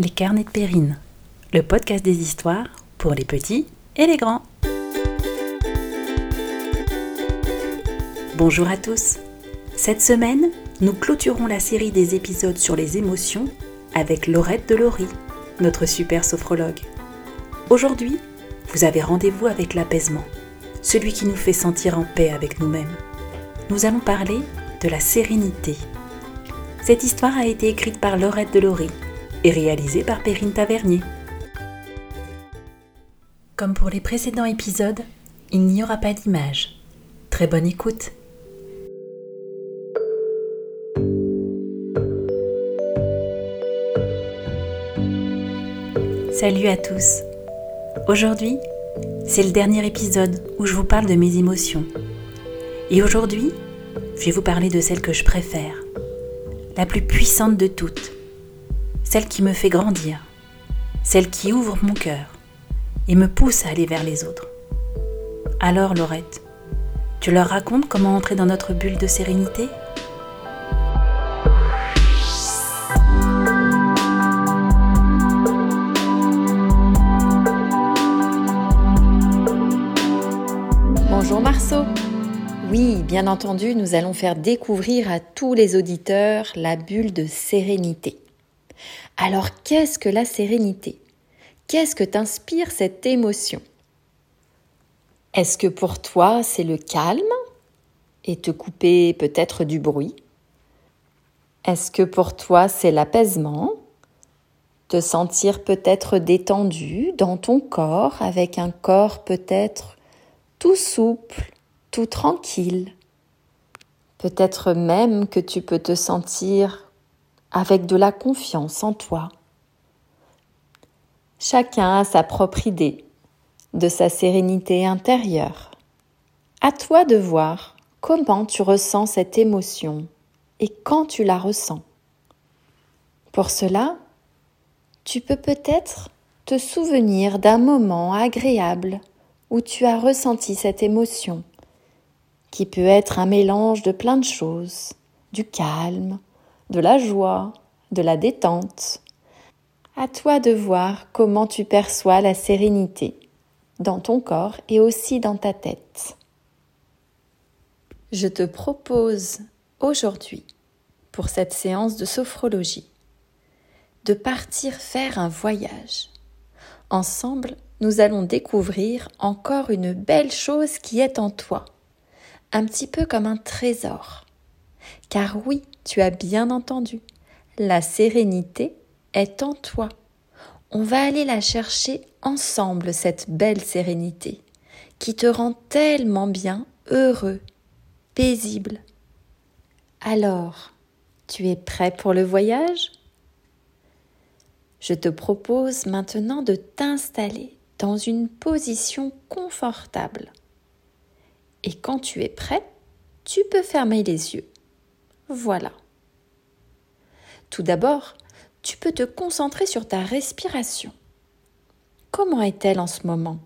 Les carnets de Périne, le podcast des histoires pour les petits et les grands. Bonjour à tous. Cette semaine, nous clôturons la série des épisodes sur les émotions avec Laurette de Laurie, notre super sophrologue. Aujourd'hui, vous avez rendez-vous avec l'apaisement, celui qui nous fait sentir en paix avec nous-mêmes. Nous allons parler de la sérénité. Cette histoire a été écrite par Laurette Delory et réalisée par Perrine Tavernier. Comme pour les précédents épisodes, il n'y aura pas d'image. Très bonne écoute. Salut à tous. Aujourd'hui, c'est le dernier épisode où je vous parle de mes émotions. Et aujourd'hui, je vais vous parler de celle que je préfère, la plus puissante de toutes, celle qui me fait grandir, celle qui ouvre mon cœur et me pousse à aller vers les autres. Alors Laurette, tu leur racontes comment entrer dans notre bulle de sérénité? Bonjour Marceau oui, bien entendu, nous allons faire découvrir à tous les auditeurs la bulle de sérénité. Alors, qu'est-ce que la sérénité? Qu'est-ce que t'inspire cette émotion? Est-ce que pour toi, c'est le calme et te couper peut-être du bruit? Est-ce que pour toi, c'est l'apaisement? Te sentir peut-être détendu dans ton corps avec un corps peut-être tout souple tout tranquille? Peut-être même que tu peux te sentir avec de la confiance en toi. Chacun a sa propre idée de sa sérénité intérieure. À toi de voir comment tu ressens cette émotion et quand tu la ressens. Pour cela, tu peux peut-être te souvenir d'un moment agréable où tu as ressenti cette émotion qui peut être un mélange de plein de choses, du calme, de la joie, de la détente. À toi de voir comment tu perçois la sérénité dans ton corps et aussi dans ta tête. Je te propose aujourd'hui, pour cette séance de sophrologie, de partir faire un voyage. Ensemble, nous allons découvrir encore une belle chose qui est en toi un petit peu comme un trésor. Car oui, tu as bien entendu, la sérénité est en toi. On va aller la chercher ensemble, cette belle sérénité, qui te rend tellement bien, heureux, paisible. Alors, tu es prêt pour le voyage? Je te propose maintenant de t'installer dans une position confortable et quand tu es prêt, tu peux fermer les yeux. Voilà. Tout d'abord, tu peux te concentrer sur ta respiration. Comment est-elle en ce moment?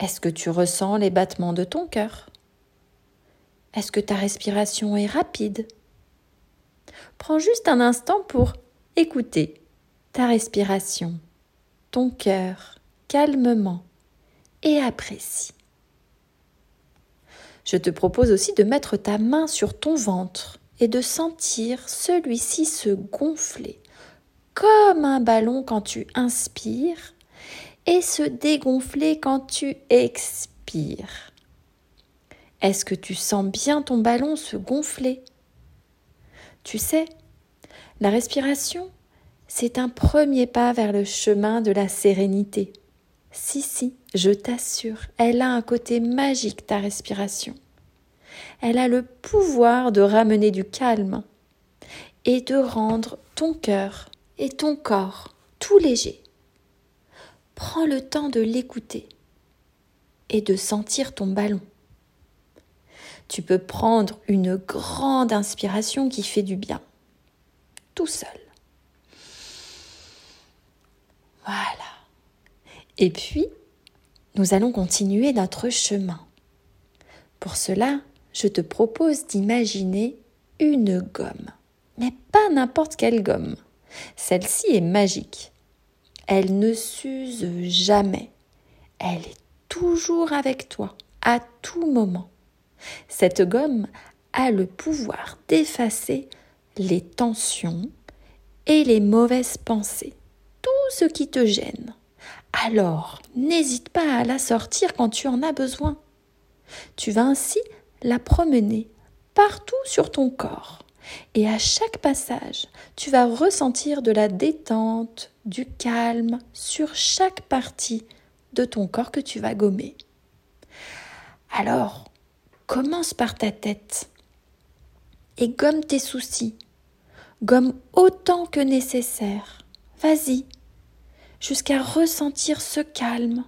Est-ce que tu ressens les battements de ton cœur? Est-ce que ta respiration est rapide? Prends juste un instant pour écouter ta respiration, ton cœur, calmement, et apprécie. Je te propose aussi de mettre ta main sur ton ventre et de sentir celui-ci se gonfler comme un ballon quand tu inspires et se dégonfler quand tu expires. Est-ce que tu sens bien ton ballon se gonfler? Tu sais, la respiration, c'est un premier pas vers le chemin de la sérénité. Si, si, je t'assure, elle a un côté magique, ta respiration. Elle a le pouvoir de ramener du calme et de rendre ton cœur et ton corps tout léger. Prends le temps de l'écouter et de sentir ton ballon. Tu peux prendre une grande inspiration qui fait du bien, tout seul. Voilà. Et puis, nous allons continuer notre chemin. Pour cela, je te propose d'imaginer une gomme, mais pas n'importe quelle gomme. Celle-ci est magique. Elle ne s'use jamais. Elle est toujours avec toi, à tout moment. Cette gomme a le pouvoir d'effacer les tensions et les mauvaises pensées, tout ce qui te gêne. Alors, n'hésite pas à la sortir quand tu en as besoin. Tu vas ainsi la promener partout sur ton corps. Et à chaque passage, tu vas ressentir de la détente, du calme sur chaque partie de ton corps que tu vas gommer. Alors, commence par ta tête et gomme tes soucis. Gomme autant que nécessaire. Vas-y, jusqu'à ressentir ce calme.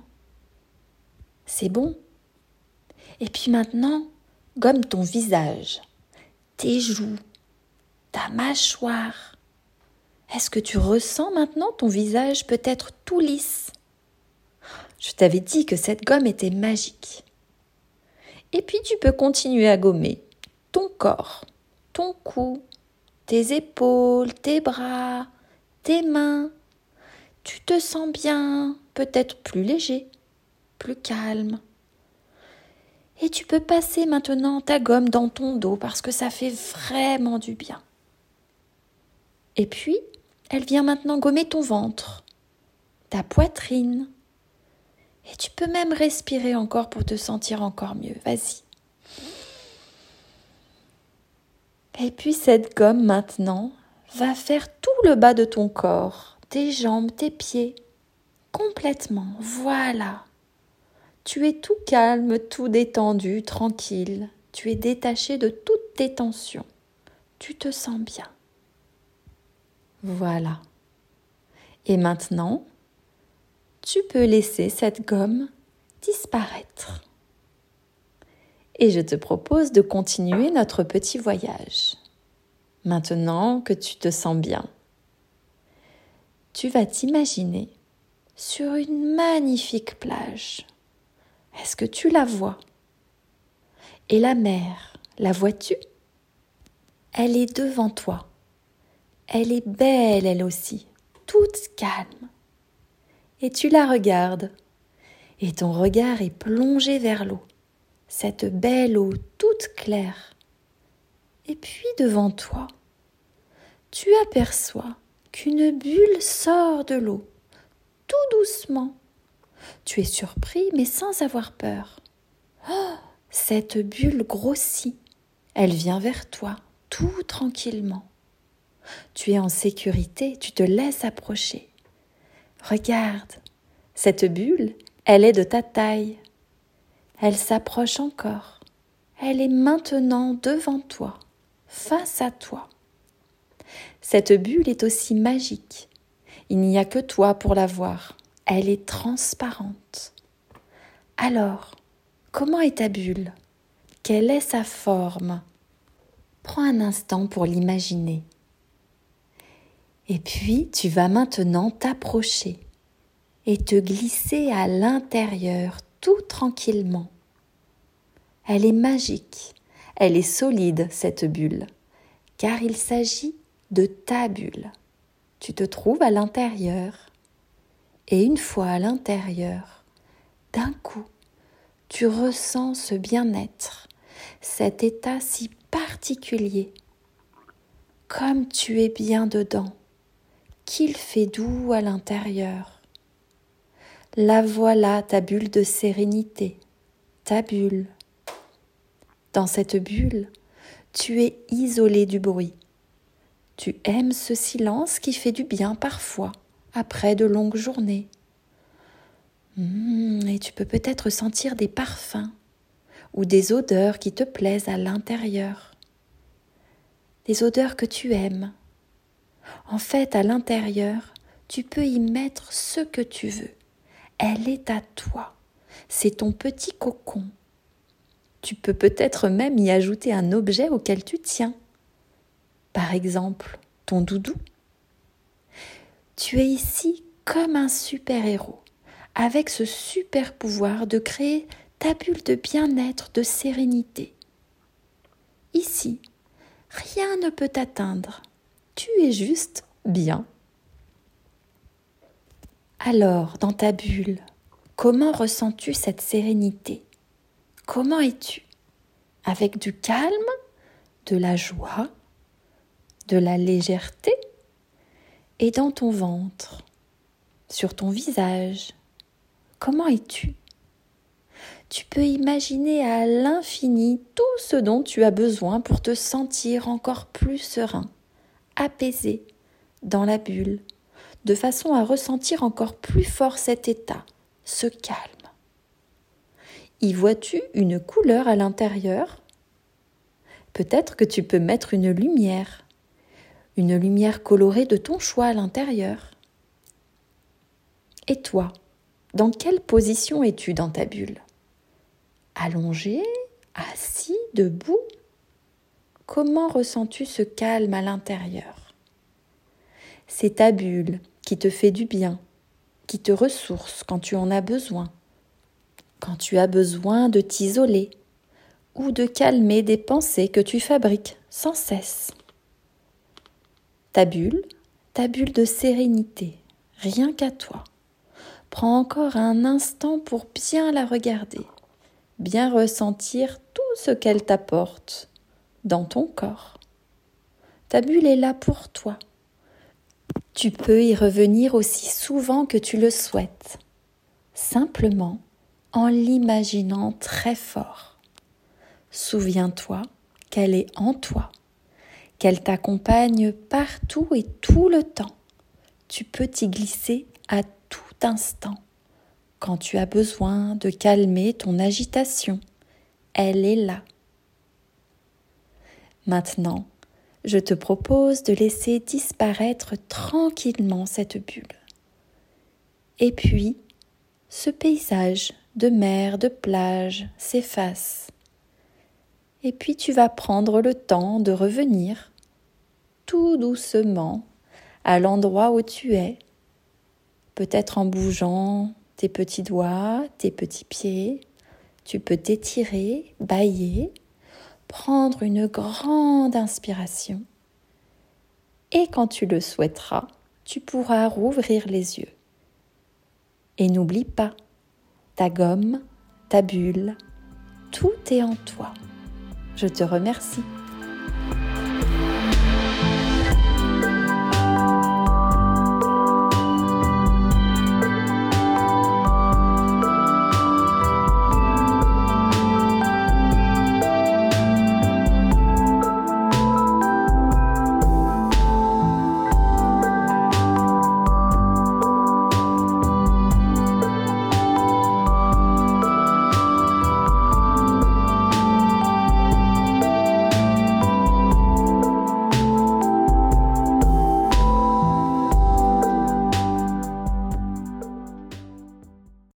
C'est bon. Et puis maintenant, gomme ton visage, tes joues, ta mâchoire. Est-ce que tu ressens maintenant ton visage peut-être tout lisse? Je t'avais dit que cette gomme était magique. Et puis tu peux continuer à gommer ton corps, ton cou, tes épaules, tes bras, tes mains. Tu te sens bien, peut-être plus léger, plus calme. Et tu peux passer maintenant ta gomme dans ton dos parce que ça fait vraiment du bien. Et puis, elle vient maintenant gommer ton ventre, ta poitrine. Et tu peux même respirer encore pour te sentir encore mieux. Vas-y. Et puis cette gomme maintenant va faire tout le bas de ton corps, tes jambes, tes pieds, complètement. Voilà. Tu es tout calme, tout détendu, tranquille. Tu es détaché de toutes tes tensions. Tu te sens bien. Voilà. Et maintenant, tu peux laisser cette gomme disparaître. Et je te propose de continuer notre petit voyage. Maintenant que tu te sens bien, tu vas t'imaginer sur une magnifique plage. Est-ce que tu la vois? Et la mer, la vois-tu? Elle est devant toi. Elle est belle, elle aussi, toute calme. Et tu la regardes, et ton regard est plongé vers l'eau, cette belle eau toute claire. Et puis devant toi, tu aperçois qu'une bulle sort de l'eau, tout doucement. Tu es surpris, mais sans avoir peur. Oh, cette bulle grossit. Elle vient vers toi, tout tranquillement. Tu es en sécurité, tu te laisses approcher. Regarde, cette bulle, elle est de ta taille. Elle s'approche encore. Elle est maintenant devant toi, face à toi. Cette bulle est aussi magique. Il n'y a que toi pour la voir. Elle est transparente. Alors, comment est ta bulle? Quelle est sa forme? Prends un instant pour l'imaginer. Et puis tu vas maintenant t'approcher et te glisser à l'intérieur tout tranquillement. Elle est magique, elle est solide, cette bulle, car il s'agit de ta bulle. Tu te trouves à l'intérieur. Et une fois à l'intérieur, d'un coup, tu ressens ce bien-être, cet état si particulier, comme tu es bien dedans qu'il fait doux à l'intérieur. La voilà ta bulle de sérénité, ta bulle. Dans cette bulle, tu es isolé du bruit. Tu aimes ce silence qui fait du bien parfois, après de longues journées. Mmh, et tu peux peut-être sentir des parfums ou des odeurs qui te plaisent à l'intérieur. Des odeurs que tu aimes, en fait, à l'intérieur, tu peux y mettre ce que tu veux. Elle est à toi. C'est ton petit cocon. Tu peux peut-être même y ajouter un objet auquel tu tiens. Par exemple, ton doudou. Tu es ici comme un super-héros, avec ce super pouvoir de créer ta bulle de bien-être, de sérénité. Ici, rien ne peut t'atteindre tu es juste bien. Alors, dans ta bulle, comment ressens-tu cette sérénité? Comment es-tu? Avec du calme, de la joie, de la légèreté? Et dans ton ventre, sur ton visage, comment es-tu? Tu peux imaginer à l'infini tout ce dont tu as besoin pour te sentir encore plus serein, apaisé, dans la bulle, de façon à ressentir encore plus fort cet état, ce calme. Y vois-tu une couleur à l'intérieur? Peut-être que tu peux mettre une lumière, une lumière colorée de ton choix à l'intérieur. Et toi, dans quelle position es-tu dans ta bulle? Allongé, assis, debout? Comment ressens-tu ce calme à l'intérieur? C'est ta bulle qui te fait du bien, qui te ressource quand tu en as besoin, quand tu as besoin de t'isoler ou de calmer des pensées que tu fabriques sans cesse. Ta bulle, ta bulle de sérénité, rien qu'à toi. Prends encore un instant pour bien la regarder bien ressentir tout ce qu'elle t'apporte dans ton corps. Ta bulle est là pour toi. Tu peux y revenir aussi souvent que tu le souhaites, simplement en l'imaginant très fort. Souviens-toi qu'elle est en toi, qu'elle t'accompagne partout et tout le temps. Tu peux t'y glisser à tout instant quand tu as besoin de calmer ton agitation. Elle est là. Maintenant, je te propose de laisser disparaître tranquillement cette bulle. Et puis, ce paysage de mer, de plage s'efface. Et puis tu vas prendre le temps de revenir tout doucement à l'endroit où tu es, peut-être en bougeant tes petits doigts, tes petits pieds. Tu peux t'étirer, bailler, prendre une grande inspiration. Et quand tu le souhaiteras, tu pourras rouvrir les yeux. Et n'oublie pas, ta gomme, ta bulle, tout est en toi. Je te remercie.